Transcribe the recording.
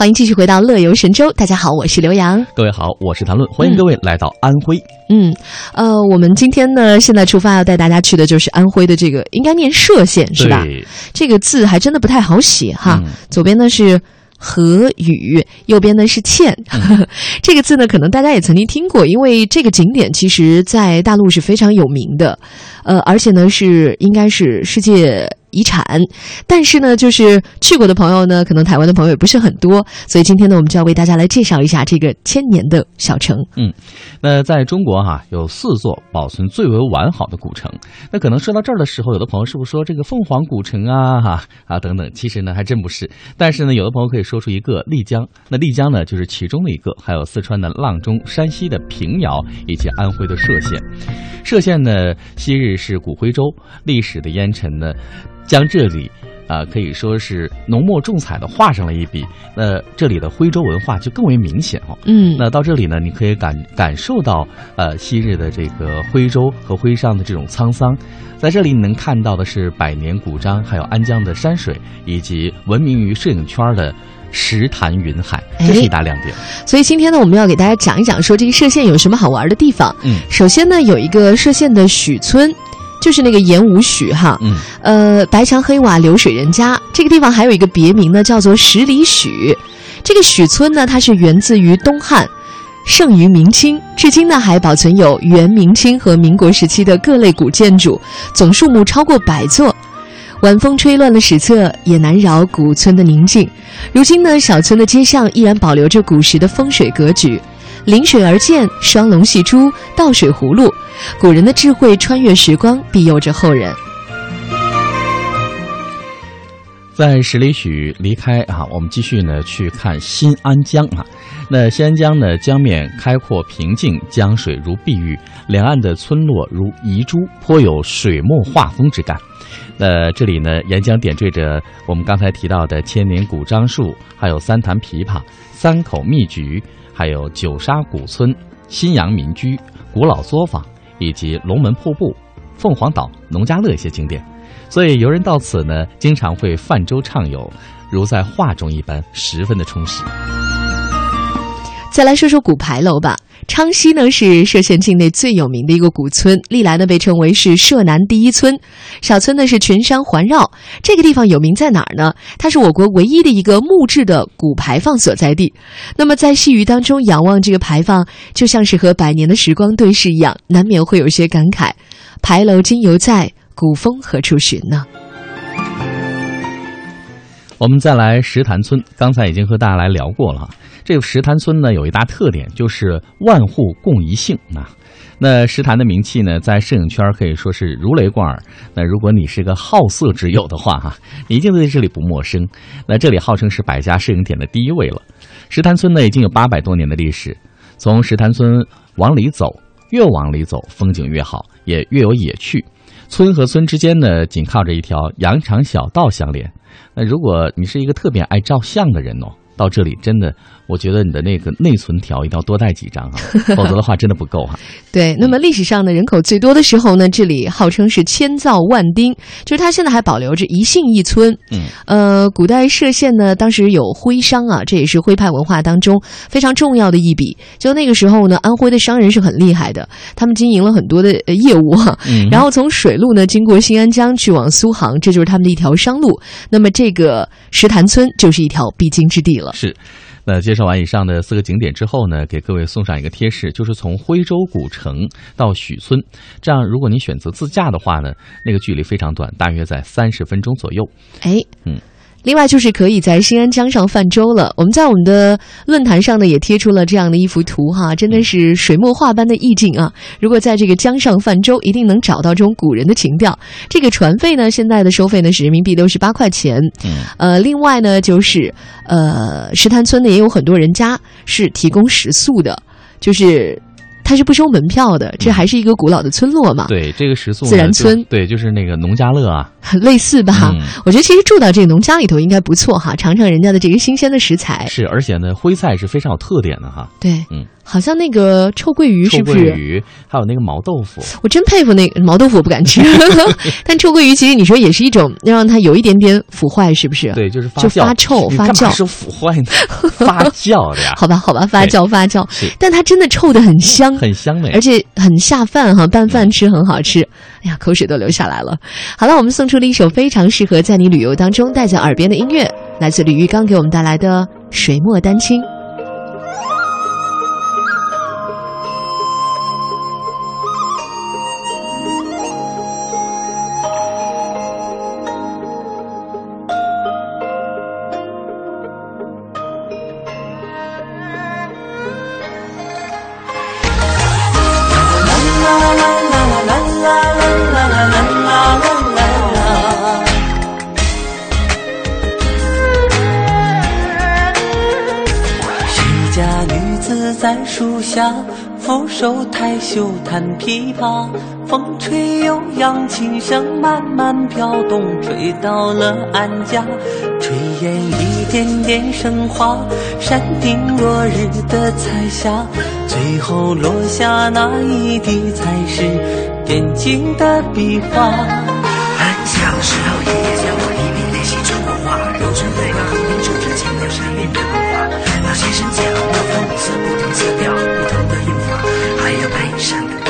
欢迎继续回到乐游神州。大家好，我是刘洋。各位好，我是谭论。欢迎各位来到安徽。嗯，呃，我们今天呢，现在出发要带大家去的就是安徽的这个，应该念歙县是吧？这个字还真的不太好写哈。左边呢是。和雨，右边呢是欠，这个字呢，可能大家也曾经听过，因为这个景点其实在大陆是非常有名的，呃，而且呢是应该是世界。遗产，但是呢，就是去过的朋友呢，可能台湾的朋友也不是很多，所以今天呢，我们就要为大家来介绍一下这个千年的小城。嗯，那在中国哈，有四座保存最为完好的古城。那可能说到这儿的时候，有的朋友是不是说这个凤凰古城啊，哈啊等等？其实呢，还真不是。但是呢，有的朋友可以说出一个丽江，那丽江呢，就是其中的一个。还有四川的阆中、山西的平遥以及安徽的歙县。歙县呢，昔日是古徽州，历史的烟尘呢。将这里，啊，可以说是浓墨重彩的画上了一笔。那这里的徽州文化就更为明显哦。嗯，那到这里呢，你可以感感受到，呃，昔日的这个徽州和徽商的这种沧桑。在这里，你能看到的是百年古章，还有安江的山水，以及闻名于摄影圈的石潭云海，这是一大亮点。所以今天呢，我们要给大家讲一讲，说这个歙县有什么好玩的地方。嗯，首先呢，有一个歙县的许村。就是那个盐武许哈，嗯，呃，白墙黑瓦流水人家，这个地方还有一个别名呢，叫做十里许。这个许村呢，它是源自于东汉，盛于明清，至今呢还保存有元、明清和民国时期的各类古建筑，总数目超过百座。晚风吹乱了史册，也难扰古村的宁静。如今呢，小村的街巷依然保留着古时的风水格局。临水而建，双龙戏珠，倒水葫芦，古人的智慧穿越时光，庇佑着后人。在十里许离开啊，我们继续呢去看新安江啊。那新安江呢，江面开阔平静，江水如碧玉，两岸的村落如遗珠，颇有水墨画风之感。那这里呢，沿江点缀着我们刚才提到的千年古樟树，还有三潭枇杷、三口蜜橘。还有九沙古村、新阳民居、古老作坊，以及龙门瀑布、凤凰岛、农家乐一些景点，所以游人到此呢，经常会泛舟畅游，如在画中一般，十分的充实。再来说说古牌楼吧。昌溪呢是歙县境内最有名的一个古村，历来呢被称为是歙南第一村。小村呢是群山环绕，这个地方有名在哪儿呢？它是我国唯一的一个木质的古牌坊所在地。那么在细雨当中仰望这个牌坊，就像是和百年的时光对视一样，难免会有些感慨：牌楼今犹在，古风何处寻呢？我们再来石潭村，刚才已经和大家来聊过了。这个石潭村呢，有一大特点，就是万户共一姓啊。那石潭的名气呢，在摄影圈可以说是如雷贯耳。那如果你是个好色之友的话，哈，你一定对这里不陌生。那这里号称是百家摄影点的第一位了。石潭村呢，已经有八百多年的历史。从石潭村往里走，越往里走，风景越好，也越有野趣。村和村之间呢，紧靠着一条羊肠小道相连。那如果你是一个特别爱照相的人哦，到这里真的。我觉得你的那个内存条一定要多带几张啊，否则的话真的不够哈。对，那么历史上呢，人口最多的时候呢，这里号称是千灶万丁，就是它现在还保留着一姓一村。嗯，呃，古代歙县呢，当时有徽商啊，这也是徽派文化当中非常重要的一笔。就那个时候呢，安徽的商人是很厉害的，他们经营了很多的业务哈。嗯，然后从水路呢，经过新安江去往苏杭，这就是他们的一条商路。那么这个石潭村就是一条必经之地了。是。那介绍完以上的四个景点之后呢，给各位送上一个贴士，就是从徽州古城到许村，这样如果你选择自驾的话呢，那个距离非常短，大约在三十分钟左右。哎，嗯。另外就是可以在新安江上泛舟了。我们在我们的论坛上呢也贴出了这样的一幅图哈，真的是水墨画般的意境啊！如果在这个江上泛舟，一定能找到这种古人的情调。这个船费呢，现在的收费呢是人民币六十八块钱。嗯，呃，另外呢就是呃石潭村呢也有很多人家是提供食宿的，就是。它是不收门票的，这还是一个古老的村落嘛？对，这个食宿自然村，对，就是那个农家乐啊，类似吧？我觉得其实住到这个农家里头应该不错哈，尝尝人家的这个新鲜的食材。是，而且呢，徽菜是非常有特点的哈。对，嗯。好像那个臭鳜鱼是不臭鳜是？鱼，还有那个毛豆腐，我真佩服那个毛豆腐，我不敢吃。但臭鳜鱼其实你说也是一种让它有一点点腐坏，是不是？对，就是发酵就，发臭发酵说腐坏呢？发酵的呀，好吧，好吧，发酵发酵，但它真的臭的很香，很香美而。且很下饭哈，拌饭吃很好吃。哎呀，口水都流下来了。好了，我们送出了一首非常适合在你旅游当中带在耳边的音乐，来自李玉刚给我们带来的《水墨丹青》。子在树下，俯首抬袖弹琵琶。风吹悠扬，琴声慢慢飘动，吹到了俺家。炊烟一点点升华，山顶落日的彩霞，最后落下那一滴，才是点睛的笔画。很小时候，爷爷教我一笔练习中国话，揉成对个横平竖直前面那些深浅，那粉红色不同色调，不同的用法，还有悲伤。